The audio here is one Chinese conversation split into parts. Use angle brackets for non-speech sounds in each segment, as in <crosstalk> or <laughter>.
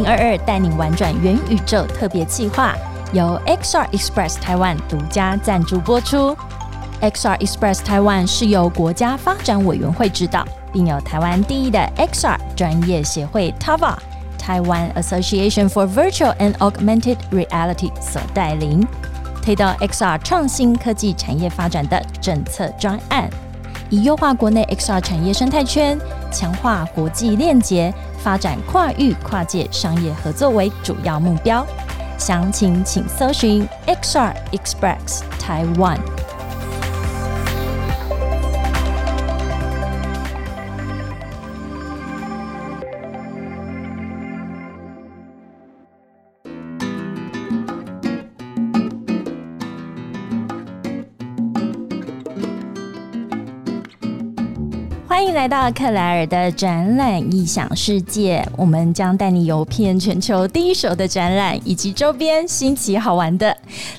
零二二带你玩转元宇宙特别计划，由 XR Express 台湾独家赞助播出。XR Express 台湾是由国家发展委员会指导，并由台湾第一的 XR 专业协会 TAVA 台湾 Association for Virtual and Augmented Reality 所带领，推动 XR 创新科技产业发展的政策专案，以优化国内 XR 产业生态圈、强化国际链接、发展跨域跨界商业合作为主要目标。详情请搜寻 XR Express Taiwan 欢迎来到克莱尔的展览异想世界，我们将带你游遍全球第一手的展览以及周边新奇好玩的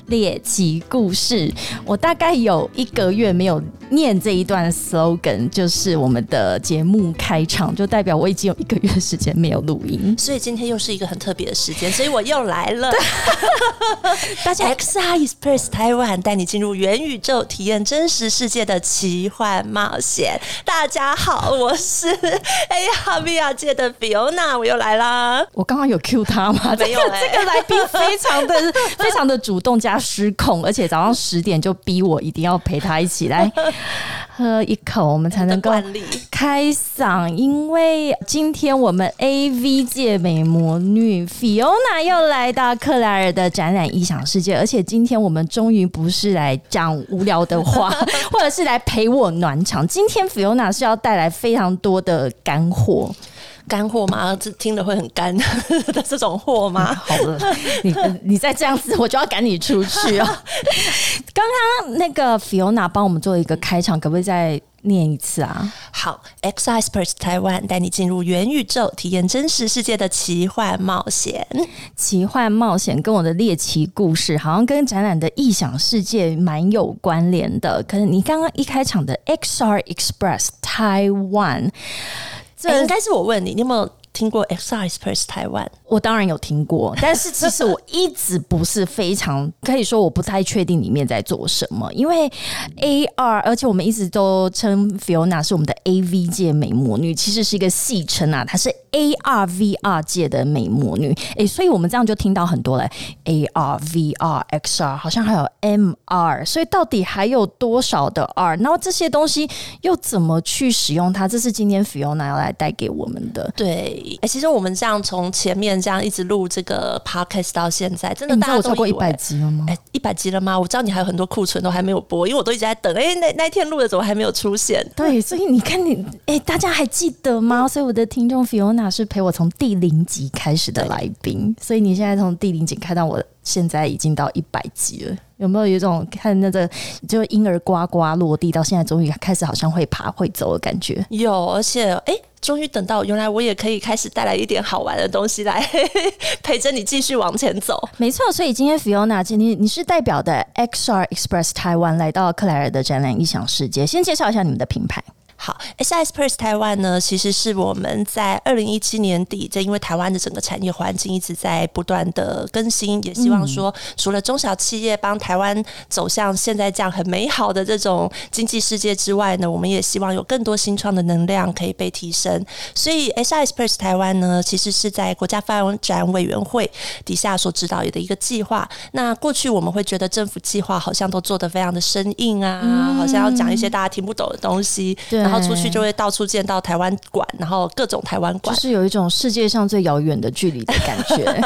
猎奇故事。我大概有一个月没有念这一段 slogan，就是我们的节目开场，就代表我已经有一个月时间没有录音，<laughs> 所以今天又是一个很特别的时间，所以我又来了。<laughs> 大家 XR Express 台湾带你进入元宇宙，体验真实世界的奇幻冒险。大家。好，我是 <laughs> AR VR 界的 Fiona，我又来啦。我刚刚有 Q 他吗？没有，这个来宾非常的、非常的主动加失控，而且早上十点就逼我一定要陪他一起来喝一口，我们才能够开嗓。因为今天我们 AV 界美魔女 Fiona 又来到克莱尔的展览异想世界，而且今天我们终于不是来讲无聊的话，<laughs> 或者是来陪我暖场。今天 Fiona 是要带来非常多的干货，干货吗？这听了会很干的 <laughs> 这种货吗？好了，你你再这样子，我就要赶你出去哦。<laughs> 刚刚那个 Fiona 帮我们做一个开场，可不可以再念一次啊？好，X Experts 台湾带你进入元宇宙，体验真实世界的奇幻冒险。奇幻冒险跟我的猎奇故事，好像跟展览的异想世界蛮有关联的。可是你刚刚一开场的 XR Express 台湾，这应该是我问你，你有没有？听过 XR Express 台湾，我当然有听过，<laughs> 但是其实我一直不是非常可以说我不太确定里面在做什么，因为 AR，而且我们一直都称 Fiona 是我们的 AV 界美魔女，其实是一个戏称啊，她是 AR VR 界的美魔女，哎，所以我们这样就听到很多了 AR VR XR，好像还有 MR，所以到底还有多少的 R？然后这些东西又怎么去使用它？这是今天 Fiona 要来带给我们的，对。哎，其实我们这样从前面这样一直录这个 podcast 到现在，真的大家都超过一百集了吗？哎，一百集了吗？我知道你还有很多库存都还没有播，因为我都一直在等。哎，那那天录的怎么还没有出现？<laughs> 对，所以你看你，哎，大家还记得吗？所以我的听众 Fiona 是陪我从第零集开始的来宾，所以你现在从第零集看到我现在已经到一百集了，有没有有一种看那个就婴儿呱呱落地到现在终于开始好像会爬会走的感觉？有，而且哎。终于等到，原来我也可以开始带来一点好玩的东西来 <laughs> 陪着你继续往前走。没错，所以今天 Fiona，今天你是代表的 XR Express 台湾来到克莱尔的展览异想世界，先介绍一下你们的品牌。好，SIS Press 台湾呢，其实是我们在二零一七年底，这因为台湾的整个产业环境一直在不断的更新，也希望说，除了中小企业帮台湾走向现在这样很美好的这种经济世界之外呢，我们也希望有更多新创的能量可以被提升。所以 SIS Press 台湾呢，其实是在国家发展委员会底下所指导的一个计划。那过去我们会觉得政府计划好像都做得非常的生硬啊，好像要讲一些大家听不懂的东西。对。然后出去就会到处见到台湾馆，然后各种台湾馆，就是有一种世界上最遥远的距离的感觉。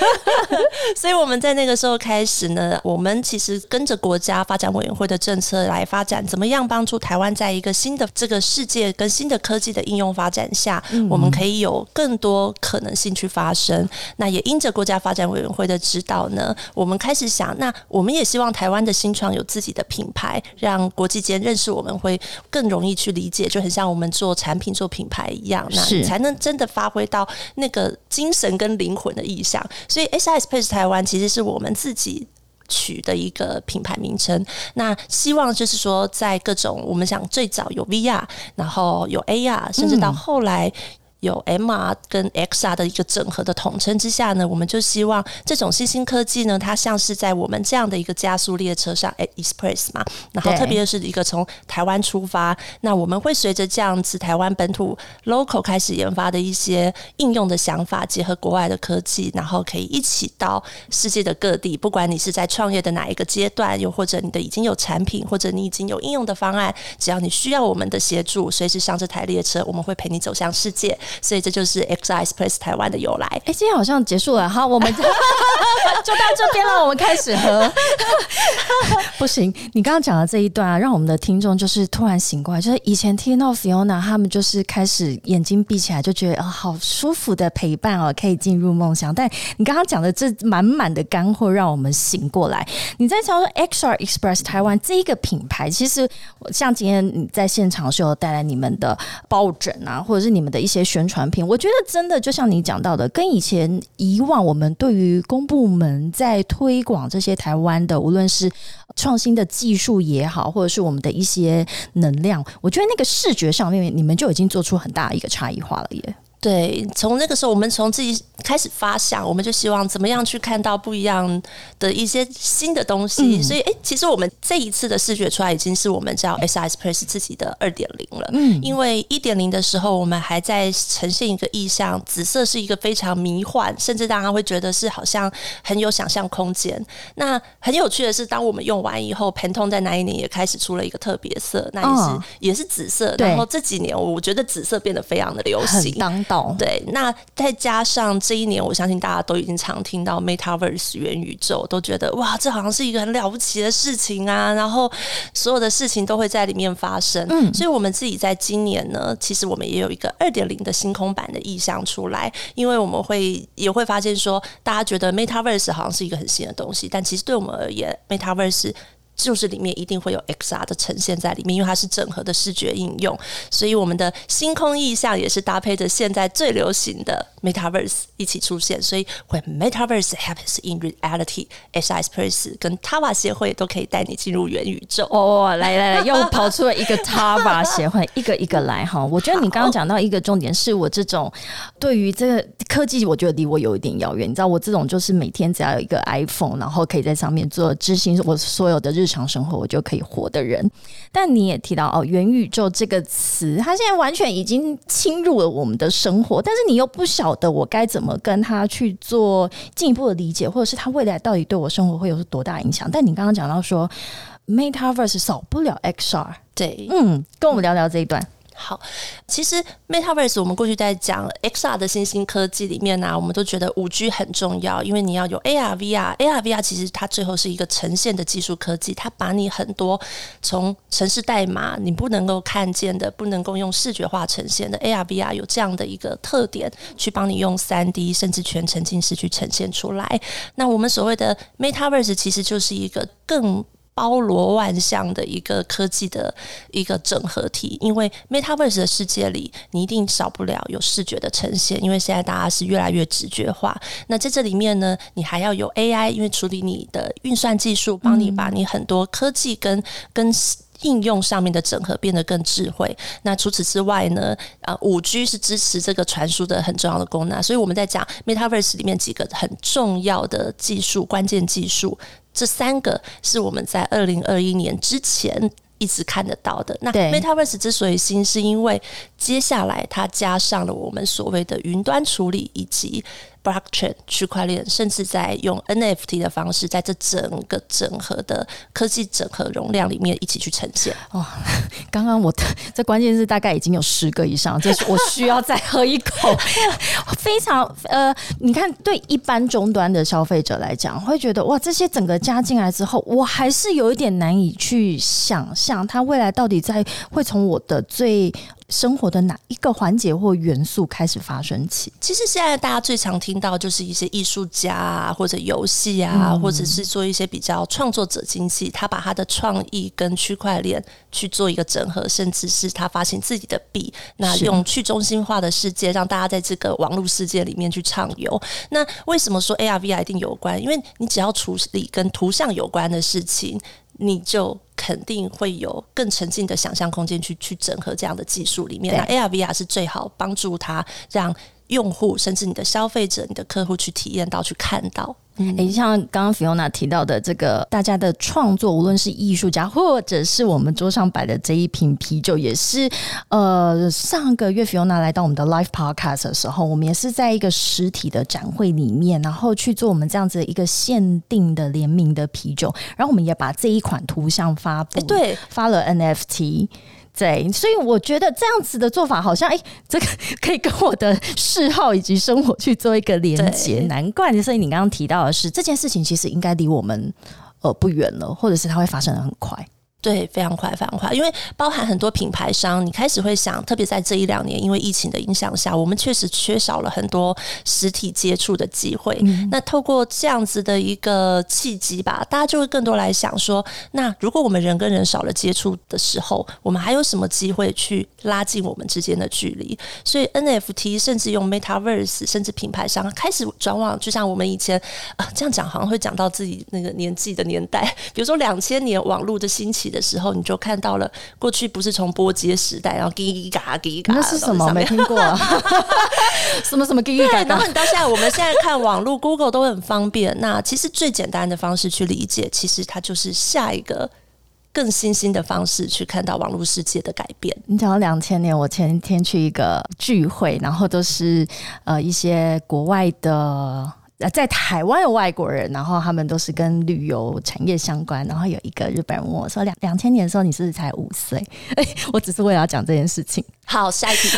<laughs> 所以我们在那个时候开始呢，我们其实跟着国家发展委员会的政策来发展，怎么样帮助台湾在一个新的这个世界跟新的科技的应用发展下，我们可以有更多可能性去发生。那也因着国家发展委员会的指导呢，我们开始想，那我们也希望台湾的新创有自己的品牌，让国际间认识我们会更容易去理。解就很像我们做产品、做品牌一样，那你才能真的发挥到那个精神跟灵魂的意象。所以，S S Space 台湾其实是我们自己取的一个品牌名称。那希望就是说，在各种我们想最早有 VR，然后有 AR，甚至到后来有 MR 跟 XR 的一个整合的统称之下呢，我们就希望这种新兴科技呢，它像是在我们这样的一个加速列车上，Express 嘛，然后特别是一个从台湾出发，那我们会随着这样子台湾本土 local 开始研发的一些应用的想法，结合国外的科技，然后可以一起到世界的各地，不管你是在创业的哪一个阶段，又或者你的已经有产品，或者你已经有应用的方案，只要你需要我们的协助，随时上这台列车，我们会陪你走向世界。所以这就是 X I Express 台湾的由来。哎，今天好像结束了，好，我们 <laughs> 就到这边了，我们开始喝。<laughs> 不行，你刚刚讲的这一段啊，让我们的听众就是突然醒过来，就是以前听到 Fiona 他们就是开始眼睛闭起来就觉得啊，好舒服的陪伴哦，可以进入梦想。但你刚刚讲的这满满的干货，让我们醒过来。你在说 X R Express 台湾这一个品牌，其实像今天你在现场是有带来你们的抱枕啊，或者是你们的一些宣传品，我觉得真的就像你讲到的，跟以前以往我们对于公部门在推广这些台湾的，无论是创新的技术也好，或者是我们的一些能量，我觉得那个视觉上面，你们就已经做出很大一个差异化了耶。对，从那个时候，我们从自己开始发想，我们就希望怎么样去看到不一样的一些新的东西。所以，哎，其实我们这一次的视觉出来，已经是我们叫 S S Press 自己的二点零了。嗯，因为一点零的时候，我们还在呈现一个意象，紫色是一个非常迷幻，甚至大家会觉得是好像很有想象空间。那很有趣的是，当我们用完以后，Pantone 在那一年也开始出了一个特别色，那也是也是紫色。然后这几年，我觉得紫色变得非常的流行。对，那再加上这一年，我相信大家都已经常听到 Metaverse 元宇宙，都觉得哇，这好像是一个很了不起的事情啊！然后所有的事情都会在里面发生。嗯，所以我们自己在今年呢，其实我们也有一个二点零的星空版的意向出来，因为我们会也会发现说，大家觉得 Metaverse 好像是一个很新的东西，但其实对我们而言，Metaverse 就是里面一定会有 XR 的呈现在里面，因为它是整合的视觉应用，所以我们的星空意象也是搭配着现在最流行的 Metaverse 一起出现。所以，When Metaverse happens in reality，S I Express 跟 Tava 协会都可以带你进入元宇宙。哦，来来来，又跑出了一个 Tava <laughs> 协会，一个一个来哈。我觉得你刚刚讲到一个重点，是我这种对于这个科技，我觉得离我有一点遥远。你知道，我这种就是每天只要有一个 iPhone，然后可以在上面做执行我所有的日。日常生活我就可以活的人，但你也提到哦，元宇宙这个词，它现在完全已经侵入了我们的生活，但是你又不晓得我该怎么跟他去做进一步的理解，或者是他未来到底对我生活会有多大影响？但你刚刚讲到说，Metaverse 少不了 XR，对，嗯，跟我们聊聊这一段。好，其实 Metaverse 我们过去在讲 XR 的新兴科技里面呢，我们都觉得五 G 很重要，因为你要有 AR、VR。AR、VR 其实它最后是一个呈现的技术科技，它把你很多从城市代码你不能够看见的、不能够用视觉化呈现的 AR、VR 有这样的一个特点，去帮你用三 D 甚至全沉浸式去呈现出来。那我们所谓的 Metaverse 其实就是一个更。包罗万象的一个科技的一个整合体，因为 Metaverse 的世界里，你一定少不了有视觉的呈现，因为现在大家是越来越直觉化。那在这里面呢，你还要有 AI，因为处理你的运算技术，帮你把你很多科技跟跟应用上面的整合变得更智慧。那除此之外呢，啊，五 G 是支持这个传输的很重要的功能。所以我们在讲 Metaverse 里面几个很重要的技术，关键技术。这三个是我们在二零二一年之前一直看得到的。那 Metaverse 之所以新，是因为接下来它加上了我们所谓的云端处理以及。Blockchain 区块链，甚至在用 NFT 的方式，在这整个整合的科技整合容量里面一起去呈现。哦，<laughs> 刚刚我的这关键是大概已经有十个以上，这是我需要再喝一口。<laughs> 非常呃，你看，对一般终端的消费者来讲，会觉得哇，这些整个加进来之后，我还是有一点难以去想象，它未来到底在会从我的最。生活的哪一个环节或元素开始发生起？其实现在大家最常听到就是一些艺术家啊，或者游戏啊，或者是做一些比较创作者经济，他把他的创意跟区块链去做一个整合，甚至是他发行自己的币，那用去中心化的世界让大家在这个网络世界里面去畅游。那为什么说 AR、VR 一定有关？因为你只要处理跟图像有关的事情。你就肯肯定会有更沉浸的想象空间去去整合这样的技术里面。那 AR VR 是最好帮助他让用户甚至你的消费者、你的客户去体验到、去看到。诶，像刚刚 Fiona 提到的这个，大家的创作，无论是艺术家，或者是我们桌上摆的这一瓶啤酒，也是呃，上个月 Fiona 来到我们的 Live Podcast 的时候，我们也是在一个实体的展会里面，然后去做我们这样子一个限定的联名的啤酒，然后我们也把这一款图像发布，对，发了 NFT。对，所以我觉得这样子的做法好像，哎，这个可以跟我的嗜好以及生活去做一个连接。难怪，所以你刚刚提到的是这件事情，其实应该离我们呃不远了，或者是它会发生的很快。对，非常快，非常快，因为包含很多品牌商，你开始会想，特别在这一两年，因为疫情的影响下，我们确实缺少了很多实体接触的机会。那透过这样子的一个契机吧，大家就会更多来想说，那如果我们人跟人少了接触的时候，我们还有什么机会去拉近我们之间的距离？所以 NFT 甚至用 Metaverse，甚至品牌商开始转往，就像我们以前啊这样讲，好像会讲到自己那个年纪的年代，比如说两千年网络的兴起。的时候，你就看到了过去不是从波接时代，然后叽嘎叽嘎，那是什么？没听过，啊 <laughs> 什么什么叽嘎。然后你到现在，我们现在看网络，Google 都很方便。那其实最简单的方式去理解，其实它就是下一个更新兴的方式去看到网络世界的改变。你讲到两千年，我前天去一个聚会，然后都是呃一些国外的。在台湾的外国人，然后他们都是跟旅游产业相关。然后有一个日本人问我说：“两两千年的时候，你是不是才五岁？”哎，<laughs> 我只是为了要讲这件事情。好，下一题。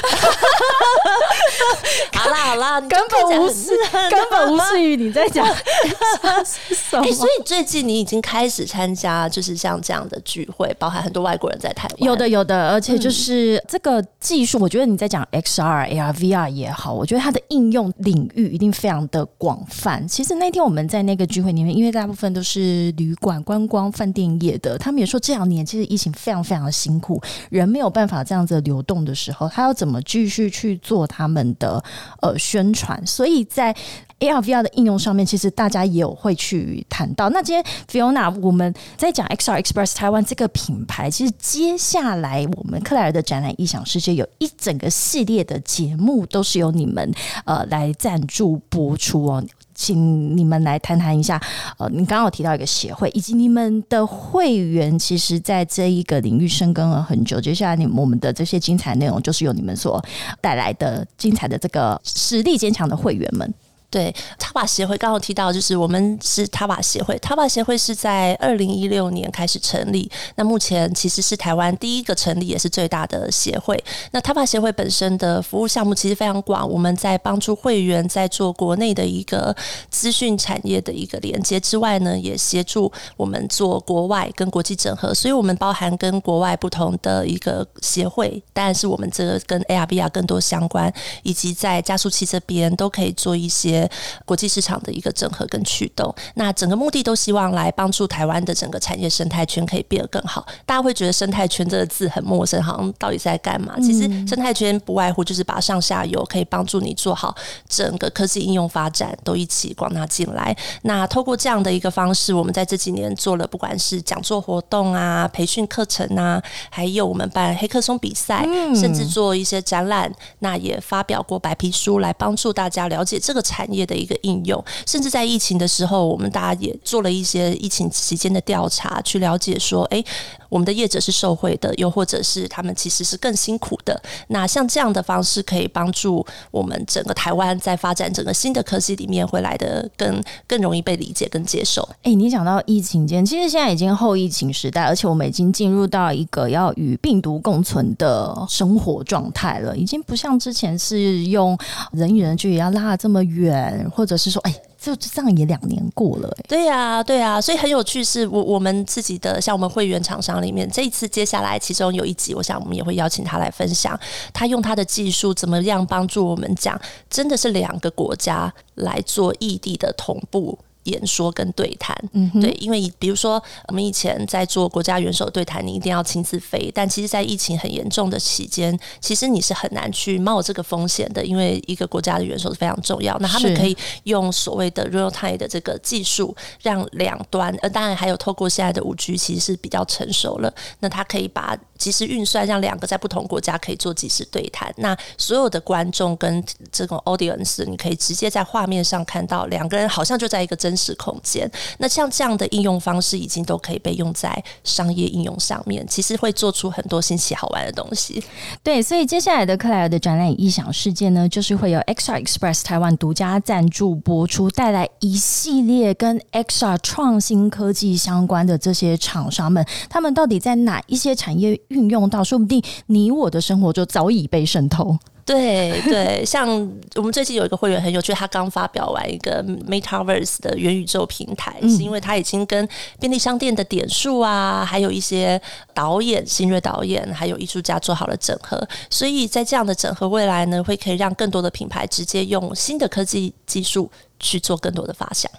好 <laughs> 啦好啦，根本无视，根本无视于你在讲。<laughs> 哎，所以最近你已经开始参加，就是像这样的聚会，包含很多外国人在台湾。有的有的，而且就是这个技术，我觉得你在讲 XR、AR、VR 也好，我觉得它的应用领域一定非常的广泛。其实那天我们在那个聚会里面，因为大部分都是旅馆、观光、饭店业的，他们也说这两年其实疫情非常非常的辛苦，人没有办法这样子流动的。时候，他要怎么继续去做他们的呃宣传？所以在 AR VR 的应用上面，其实大家也有会去谈到。那今天 Fiona 我们在讲 XR Express 台湾这个品牌，其实接下来我们克莱尔的展览异想世界有一整个系列的节目，都是由你们呃来赞助播出哦。请你们来谈谈一下，呃，你刚刚提到一个协会，以及你们的会员，其实在这一个领域深耕了很久。接下来，你我们的这些精彩内容，就是由你们所带来的精彩的这个实力坚强的会员们。对，塔瓦协会刚刚提到，就是我们是塔瓦协会。塔瓦协会是在二零一六年开始成立，那目前其实是台湾第一个成立也是最大的协会。那塔瓦协会本身的服务项目其实非常广，我们在帮助会员在做国内的一个资讯产业的一个连接之外呢，也协助我们做国外跟国际整合。所以，我们包含跟国外不同的一个协会，当然是我们这个跟 ARVR 更多相关，以及在加速器这边都可以做一些。国际市场的一个整合跟驱动，那整个目的都希望来帮助台湾的整个产业生态圈可以变得更好。大家会觉得生态圈这个字很陌生，好像到底在干嘛？其实生态圈不外乎就是把上下游可以帮助你做好整个科技应用发展都一起广纳进来。那透过这样的一个方式，我们在这几年做了不管是讲座活动啊、培训课程啊，还有我们办黑客松比赛，甚至做一些展览，那也发表过白皮书来帮助大家了解这个产。业的一个应用，甚至在疫情的时候，我们大家也做了一些疫情期间的调查，去了解说，哎。我们的业者是受惠的，又或者是他们其实是更辛苦的。那像这样的方式，可以帮助我们整个台湾在发展整个新的科技里面，会来的更更容易被理解、跟接受。哎，你讲到疫情间，其实现在已经后疫情时代，而且我们已经进入到一个要与病毒共存的生活状态了，已经不像之前是用人与人距离要拉这么远，或者是说，哎。就这样也两年过了，对呀，对呀，所以很有趣，是我我们自己的，像我们会员厂商里面，这一次接下来其中有一集，我想我们也会邀请他来分享，他用他的技术怎么样帮助我们讲，真的是两个国家来做异地的同步。演说跟对谈，嗯，对，因为比如说我们以前在做国家元首对谈，你一定要亲自飞，但其实，在疫情很严重的期间，其实你是很难去冒这个风险的，因为一个国家的元首是非常重要。那他们可以用所谓的 real time 的这个技术，让两端，呃，当然还有透过现在的五 G，其实是比较成熟了。那它可以把即时运算，让两个在不同国家可以做即时对谈。那所有的观众跟这种 audience，你可以直接在画面上看到两个人好像就在一个真。实空间，那像这样的应用方式，已经都可以被用在商业应用上面。其实会做出很多新奇好玩的东西。对，所以接下来的克莱尔的展览异想世界呢，就是会有 XR Express 台湾独家赞助播出，带来一系列跟 XR 创新科技相关的这些厂商们，他们到底在哪一些产业运用到？说不定你我的生活就早已被渗透。对对，像我们最近有一个会员很有趣，他刚发表完一个 MetaVerse 的元宇宙平台，是因为他已经跟便利商店的点数啊，还有一些导演、新锐导演，还有艺术家做好了整合，所以在这样的整合未来呢，会可以让更多的品牌直接用新的科技技术。去做更多的发想。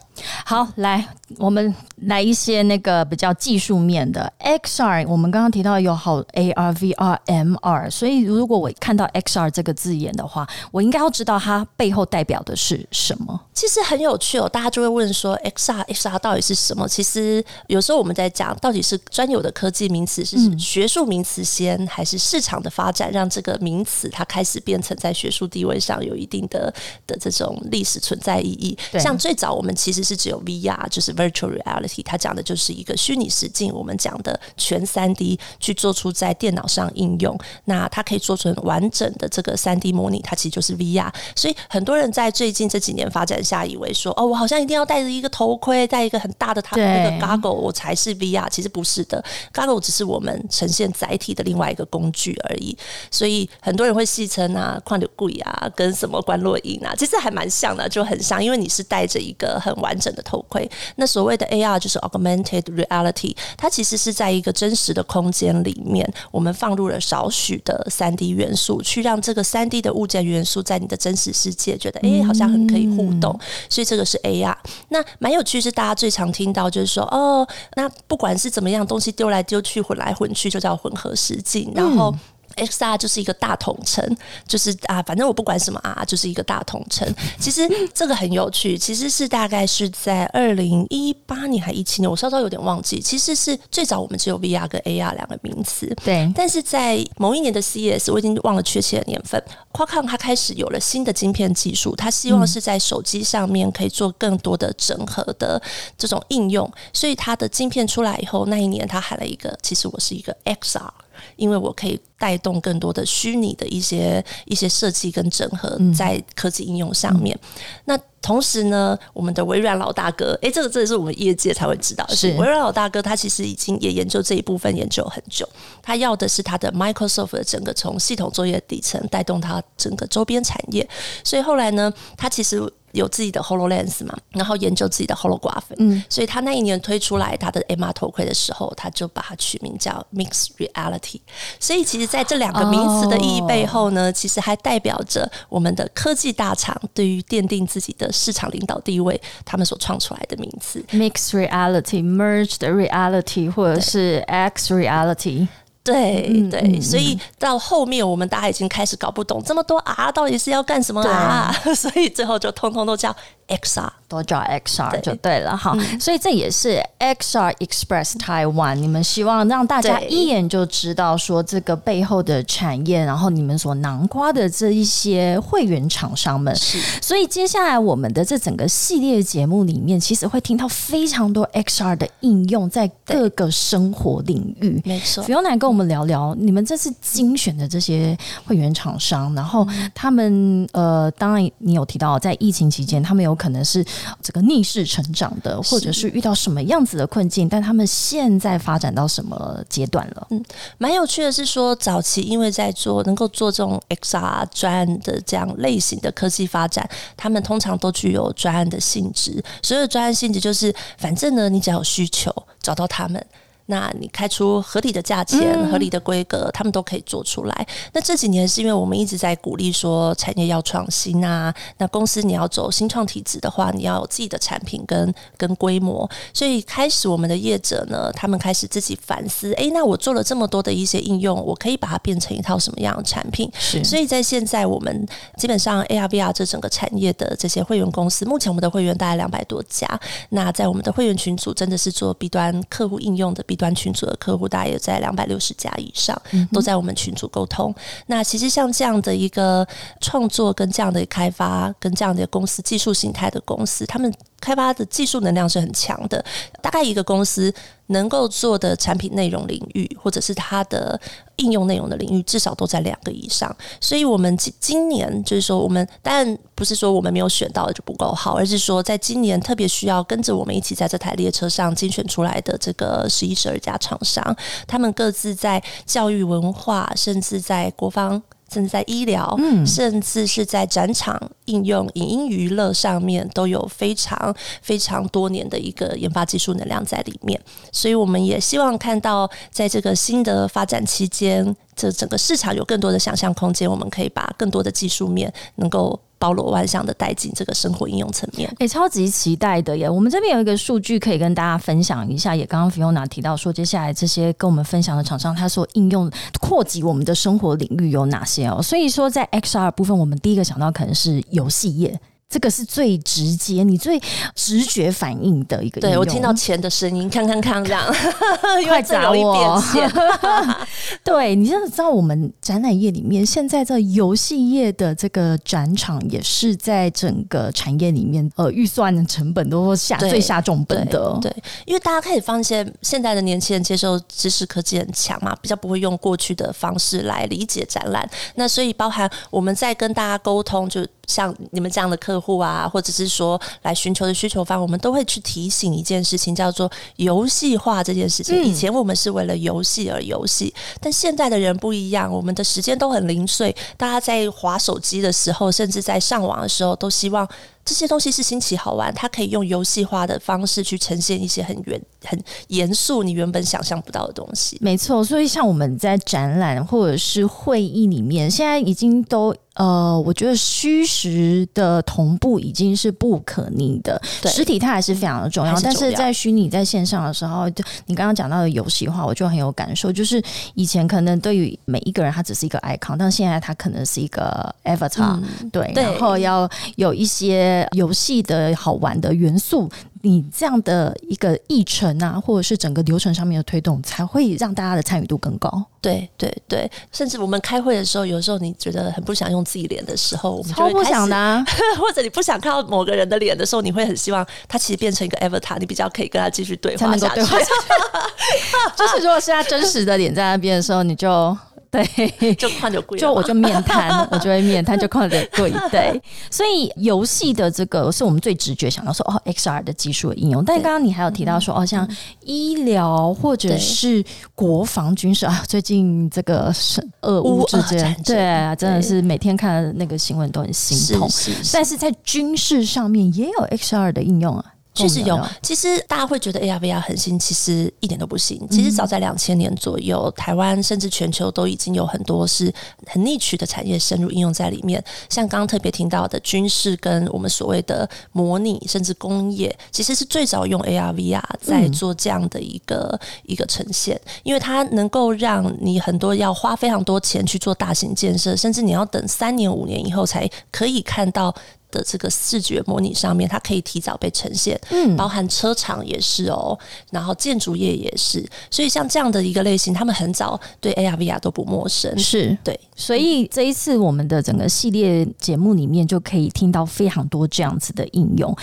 好，来，我们来一些那个比较技术面的 XR。我们刚刚提到有好 AR、VR、MR，所以如果我看到 XR 这个字眼的话，我应该要知道它背后代表的是什么。其实很有趣哦，大家就会问说，XR、XR 到底是什么？其实有时候我们在讲，到底是专有的科技名词，是学术名词先，还是市场的发展让这个名词它开始变成在学术地位上有一定的的这种历史存在意义？像最早我们其实是只有 VR，就是 Virtual Reality，它讲的就是一个虚拟实境。我们讲的全三 D 去做出在电脑上应用，那它可以做成完整的这个三 D 模拟，它其实就是 VR。所以很多人在最近这几年发展下，以为说哦，我好像一定要戴着一个头盔，戴一个很大的它那个 Goggle，我才是 VR。其实不是的，Goggle 只是我们呈现载体的另外一个工具而已。所以很多人会戏称啊，矿流贵啊，跟什么关洛音啊，其实还蛮像的，就很像，因为你。是戴着一个很完整的头盔。那所谓的 AR 就是 Augmented Reality，它其实是在一个真实的空间里面，我们放入了少许的三 D 元素，去让这个三 D 的物件元素在你的真实世界觉得，哎，好像很可以互动。所以这个是 AR。那蛮有趣，是大家最常听到就是说，哦，那不管是怎么样，东西丢来丢去，混来混去，就叫混合实境。然后。XR 就是一个大统称，就是啊，反正我不管什么 R，，就是一个大统称。其实这个很有趣，其实是大概是在二零一八年还一七年，我稍稍有点忘记。其实是最早我们只有 VR 跟 AR 两个名词，对。但是在某一年的 CES，我已经忘了确切的年份，Qualcomm 它开始有了新的晶片技术，它希望是在手机上面可以做更多的整合的这种应用，所以它的晶片出来以后，那一年它喊了一个，其实我是一个 XR。因为我可以带动更多的虚拟的一些一些设计跟整合在科技应用上面。那同时呢，我们的微软老大哥，诶，这个这也是我们业界才会知道，是微软老大哥，他其实已经也研究这一部分研究很久。他要的是他的 Microsoft 的整个从系统作业底层带动它整个周边产业。所以后来呢，他其实。有自己的 Hololens 嘛，然后研究自己的 Holography，嗯，所以他那一年推出来他的 MR 头盔的时候，他就把它取名叫 Mixed Reality。所以其实在这两个名词的意义背后呢，其实还代表着我们的科技大厂对于奠定自己的市场领导地位，他们所创出来的名词。Mixed Reality、Merged Reality 或者是 X Reality。对对，所以到后面我们大家已经开始搞不懂这么多啊，到底是要干什么啊？<laughs> 所以最后就通通都叫 XR。都叫 XR 就对了哈，所以这也是 XR Express Taiwan。你们希望让大家一眼就知道说这个背后的产业，然后你们所囊括的这一些会员厂商们。是，所以接下来我们的这整个系列节目里面，其实会听到非常多 XR 的应用在各个生活领域。没错，Fiona 跟我们聊聊你们这次精选的这些会员厂商，然后他们呃，当然你有提到在疫情期间，他们有可能是。这个逆势成长的，或者是遇到什么样子的困境，但他们现在发展到什么阶段了？嗯，蛮有趣的是说，早期因为在做能够做这种 XR 专案的这样类型的科技发展，他们通常都具有专案的性质。所有专案性质就是，反正呢，你只要有需求，找到他们。那你开出合理的价钱、合理的规格，他们都可以做出来。那这几年是因为我们一直在鼓励说产业要创新啊，那公司你要走新创体制的话，你要有自己的产品跟跟规模，所以开始我们的业者呢，他们开始自己反思，诶，那我做了这么多的一些应用，我可以把它变成一套什么样的产品？是，所以在现在我们基本上 ARVR 这整个产业的这些会员公司，目前我们的会员大概两百多家，那在我们的会员群组真的是做 B 端客户应用的。B 端群组的客户大概有在两百六十家以上，都在我们群组沟通。那其实像这样的一个创作跟这样的开发跟这样的公司技术形态的公司，他们开发的技术能量是很强的。大概一个公司。能够做的产品内容领域，或者是它的应用内容的领域，至少都在两个以上。所以，我们今今年就是说，我们当然不是说我们没有选到就不够好，而是说，在今年特别需要跟着我们一起在这台列车上精选出来的这个十一十二家厂商，他们各自在教育文化，甚至在国防。甚至在医疗，甚至是在展场应用、影音娱乐上面，都有非常非常多年的一个研发技术能量在里面。所以，我们也希望看到，在这个新的发展期间，这整个市场有更多的想象空间。我们可以把更多的技术面能够。包罗万象的带进这个生活应用层面，哎，超级期待的耶！我们这边有一个数据可以跟大家分享一下，也刚刚 Fiona 提到说，接下来这些跟我们分享的厂商，它所应用扩及我们的生活领域有哪些哦？所以说，在 XR 部分，我们第一个想到可能是游戏业。这个是最直接、你最直觉反应的一个。对我听到钱的声音，康康康这样，<laughs> 快砸我！<laughs> <laughs> 对你真的知道，我们展览业里面，现在这游戏业的这个展场也是在整个产业里面，呃，预算的成本都下最下重本的。对，因为大家开始发现，现在的年轻人接受知识科技很强嘛，比较不会用过去的方式来理解展览。那所以，包含我们在跟大家沟通，就像你们这样的客户啊，或者是说来寻求的需求方，我们都会去提醒一件事情，叫做游戏化这件事情。以前我们是为了游戏而游戏，但现在的人不一样，我们的时间都很零碎，大家在划手机的时候，甚至在上网的时候，都希望。这些东西是新奇好玩，它可以用游戏化的方式去呈现一些很原、很严肃、你原本想象不到的东西。没错，所以像我们在展览或者是会议里面，现在已经都呃，我觉得虚实的同步已经是不可逆的。实体它还是非常的重要，但是在虚拟在线上的时候，就你刚刚讲到的游戏化，我就很有感受。就是以前可能对于每一个人，他只是一个 icon，但现在他可能是一个 avatar，对，然后要有一些。游戏的好玩的元素，你这样的一个议程啊，或者是整个流程上面的推动，才会让大家的参与度更高。对对对，甚至我们开会的时候，有时候你觉得很不想用自己脸的时候，我们超不想的，<laughs> 或者你不想看到某个人的脸的时候，你会很希望他其实变成一个 avatar，你比较可以跟他继续对话下去。<laughs> 就是如果是他真实的脸在那边的时候，你就。对，<laughs> 就看着贵，就我就面瘫，<laughs> 我就会面瘫，就看着贵。对，<laughs> 所以游戏的这个是我们最直觉想到说哦，XR 的技术的应用。但刚刚你还有提到说哦，像医疗或者是国防军事啊，最近这个是俄乌之间，对啊，真的是每天看那个新闻都很心痛。但是在军事上面也有 XR 的应用啊。确实有，其实大家会觉得 AR VR 很新，其实一点都不新。其实早在两千年左右，台湾甚至全球都已经有很多是很 niche 的产业深入应用在里面。像刚刚特别听到的军事跟我们所谓的模拟，甚至工业，其实是最早用 AR VR 在做这样的一个一个呈现，因为它能够让你很多要花非常多钱去做大型建设，甚至你要等三年五年以后才可以看到。的这个视觉模拟上面，它可以提早被呈现，嗯，包含车厂也是哦，然后建筑业也是，所以像这样的一个类型，他们很早对 AR VR 都不陌生，是对，所以这一次我们的整个系列节目里面就可以听到非常多这样子的应用。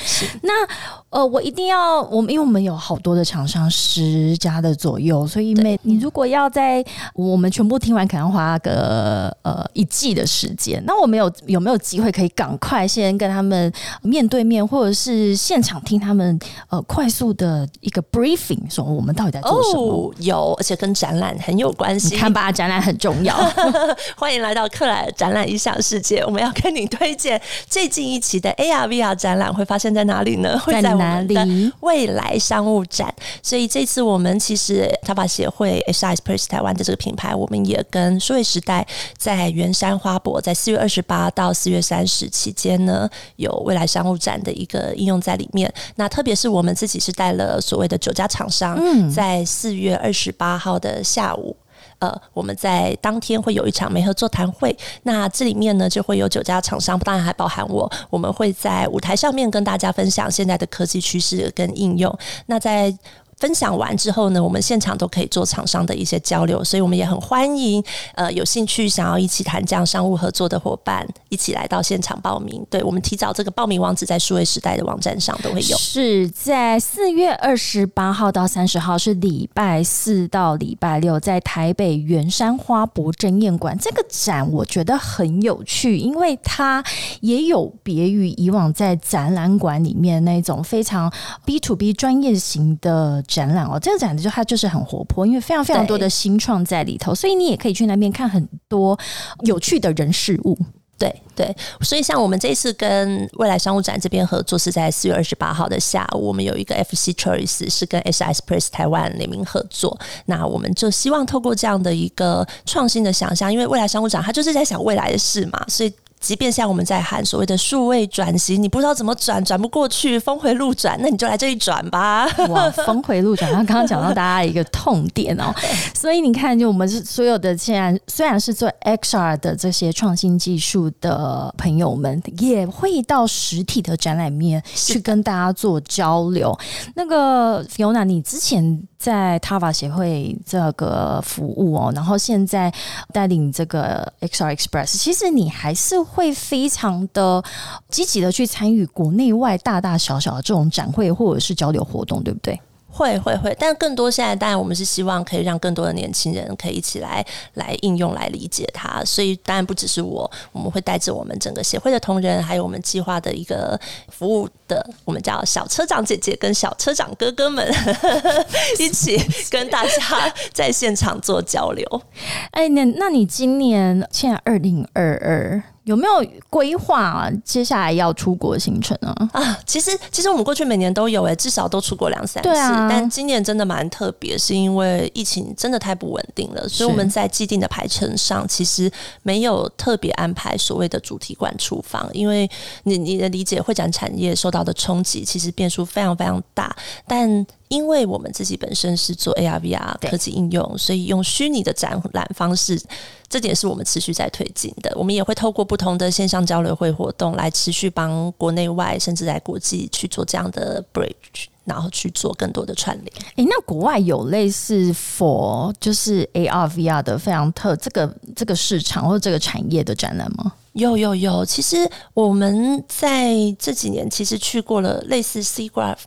那呃，我一定要我们，因为我们有好多的厂商，十家的左右，所以每你如果要在我们全部听完，可能花个呃一季的时间，那我们有有没有机会可以赶快先？跟他们面对面，或者是现场听他们呃快速的一个 briefing，说我们到底在做什么？有，而且跟展览很有关系。你看吧，展览很重要。欢迎来到克莱展览异想世界。我们要跟你推荐最近一期的 AR VR 展览会发生在哪里呢？会在我哪里？未来商务展。所以这次我们其实塔法协会 h i Express 台湾的这个品牌，我们也跟数位时代在圆山花博，在四月二十八到四月三十期间呢，有未来商务展的一个应用在里面。那特别是我们自己是带了所谓的九家厂商，在四月二十八号的下午。呃，我们在当天会有一场媒合座谈会，那这里面呢就会有九家厂商，当然还包含我，我们会在舞台上面跟大家分享现在的科技趋势跟应用。那在分享完之后呢，我们现场都可以做厂商的一些交流，所以我们也很欢迎呃有兴趣想要一起谈这样商务合作的伙伴一起来到现场报名。对我们提早这个报名网址在数位时代的网站上都会有。是在四月二十八号到三十号，是礼拜四到礼拜六，在台北圆山花博争艳馆这个展，我觉得很有趣，因为它也有别于以往在展览馆里面那种非常 B to B 专业型的。展览哦，这个展就它就是很活泼，因为非常非常多的新创在里头，所以你也可以去那边看很多有趣的人事物。对对，所以像我们这次跟未来商务展这边合作，是在四月二十八号的下午，我们有一个 FC Choice 是跟 S S Press 台湾联名合作。那我们就希望透过这样的一个创新的想象，因为未来商务展它就是在想未来的事嘛，所以。即便像我们在喊所谓的数位转型，你不知道怎么转，转不过去，峰回路转，那你就来这里转吧。哇，峰回路转，他刚刚讲到大家一个痛点哦，<laughs> 所以你看，就我们是所有的现在虽然是做 XR 的这些创新技术的朋友们，也会到实体的展览面去跟大家做交流。那个 Fiona，你之前。在 Tava 协会这个服务哦，然后现在带领这个 XR Express，其实你还是会非常的积极的去参与国内外大大小小的这种展会或者是交流活动，对不对？会会会，但更多现在当然我们是希望可以让更多的年轻人可以一起来来应用来理解它，所以当然不只是我，我们会带着我们整个协会的同仁，还有我们计划的一个服务的，我们叫小车长姐姐跟小车长哥哥们 <laughs> 一起跟大家 <laughs> 在现场做交流。哎，那那你今年现在二零二二？有没有规划接下来要出国行程啊？啊，其实其实我们过去每年都有诶，至少都出国两三次。但今年真的蛮特别，是因为疫情真的太不稳定了，所以我们在既定的排程上其实没有特别安排所谓的主题馆出访，因为你你的理解，会展产业受到的冲击其实变数非常非常大，但。因为我们自己本身是做 AR VR 科技应用，所以用虚拟的展览方式，这点是我们持续在推进的。我们也会透过不同的线上交流会活动，来持续帮国内外甚至在国际去做这样的 bridge，然后去做更多的串联。诶，那国外有类似 for 就是 AR VR 的非常特这个这个市场或者这个产业的展览吗？有有有，其实我们在这几年其实去过了类似 C Graph。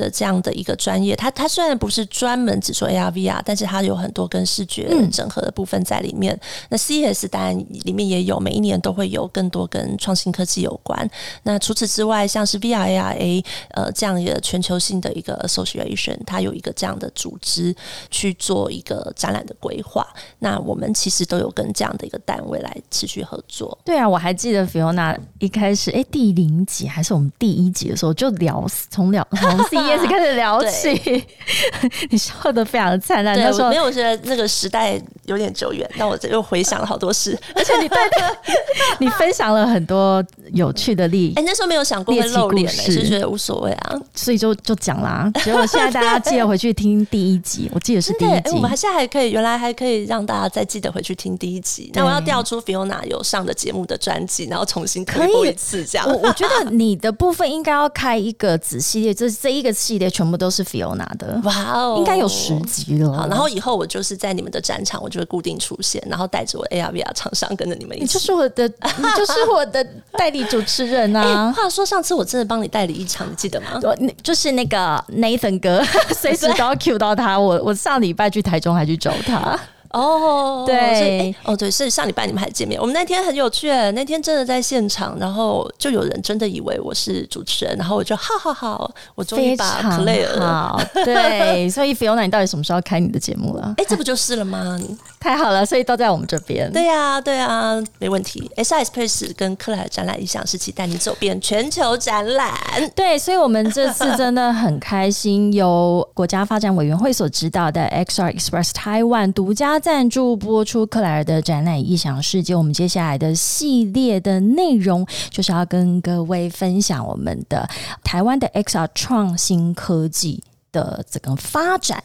的这样的一个专业，它它虽然不是专门只做 AR VR，但是它有很多跟视觉整合的部分在里面。那 CS 当然里面也有，每一年都会有更多跟创新科技有关。那除此之外，像是 VR ARA 呃这样一个全球性的一个 association，它有一个这样的组织去做一个展览的规划。那我们其实都有跟这样的一个单位来持续合作。对啊，我还记得 Fiona 一开始哎第零集还是我们第一集的时候就聊从聊从 C 开始开始聊起，<laughs> 你笑得非常的灿烂。他说：“没有，我觉得那个时代有点久远。但我又回想了好多事，而且你对 <laughs> 你分享了很多有趣的例。哎，那时候没有想过会露脸，是觉得无所谓啊，所以就就讲啦。结果现在大家记得回去听第一集，<laughs> 我记得是第一集。我们还现在还可以，原来还可以让大家再记得回去听第一集。那我要调出 Fiona 有上的节目的专辑，然后重新可以一次这样。我我觉得你的部分应该要开一个子系列，就是这一个系列。全部都是 Fiona 的，哇哦，应该有十集了。好，然后以后我就是在你们的展场，我就会固定出现，然后带着我 AR VR 厂商跟着你们一起。你就是我的，你就是我的代理主持人啊！<laughs> 话说上次我真的帮你代理一场，你记得吗？<laughs> 就是那个 Nathan 哥，<laughs> 随时都要 Q 到他。我我上礼拜去台中还去找他。哦，对哦对，是上礼拜你们还见面，我们那天很有趣耶，那天真的在现场，然后就有人真的以为我是主持人，然后我就哈哈哈，我终于把常 Claire。好，对，<laughs> 所以 Fiona，你到底什么时候开你的节目了？哎，这不就是了吗？太好了，所以都在我们这边。对呀、对呀、没问题。S S Press 跟克莱尔展览一向是期待你走遍全球展览。对，所以我们这次真的很开心，由国家发展委员会所指导的 XR Express Taiwan 独家赞助播出克莱尔的展览异想世界。我们接下来的系列的内容就是要跟各位分享我们的台湾的 XR 创新科技。的这个发展，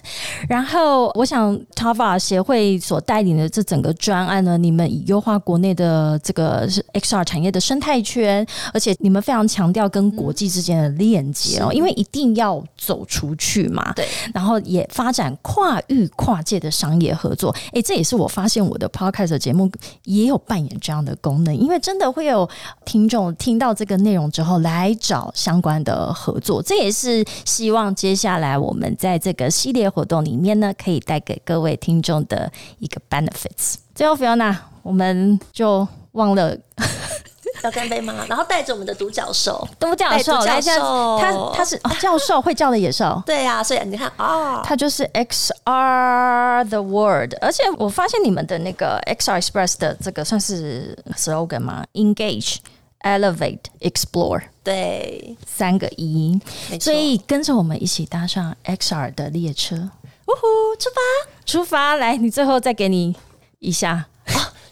然后我想 TAVA 协会所带领的这整个专案呢，你们以优化国内的这个是 XR 产业的生态圈，而且你们非常强调跟国际之间的链接哦，因为一定要走出去嘛。对，然后也发展跨域跨界的商业合作。哎，这也是我发现我的 Podcast 节目也有扮演这样的功能，因为真的会有听众听到这个内容之后来找相关的合作，这也是希望接下来我们在这个系列活动里面呢，可以带给各位听众的一个 benefits。最后，Fiona，我们就忘了 <laughs> 要干杯吗？然后带着我们的独角兽。独角兽哎独角来，这样兽他他是、哦、教授会叫的野兽。<laughs> 对呀、所以你看啊，它就是 XR the world，而且我发现你们的那个 XR Express 的这个算是 slogan 吗？Engage, Elevate, Explore 对，三个一，所以跟着我们一起搭上 XR 的列车，呜呼，出发！出发！来，你最后再给你一下，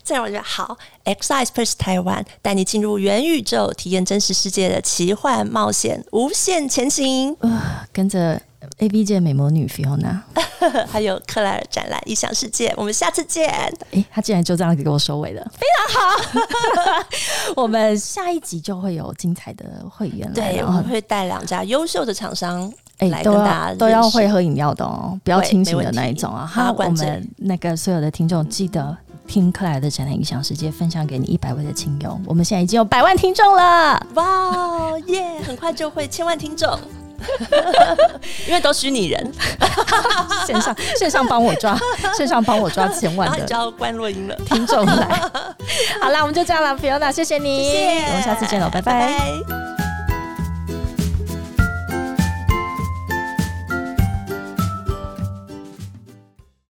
再让我觉得好，X Express 台湾带你进入元宇宙，体验真实世界的奇幻冒险，无限前行。跟着 A B 界美魔女 Fiona。<laughs> 还有克莱尔展览异想世界，我们下次见。诶，他竟然就这样给我收尾了，非常好。<laughs> 我们下一集就会有精彩的会员了对，我们会带两家优秀的厂商哎、来都跟大家都要识会喝饮料的哦，不要清醒的那一种啊。好好，我们那个所有的听众记得听克莱尔的展览影响世界，分享给你一百位的亲友。我们现在已经有百万听众了，哇耶！很快就会千万听众，<laughs> 因为都虚拟人，<laughs> 线上线上帮我抓，<laughs> 线上帮我抓千然万的后你就要关洛音了。听众来。好啦，我们就这样了，Fiona，谢谢你，谢谢，我们下次见喽，拜。拜拜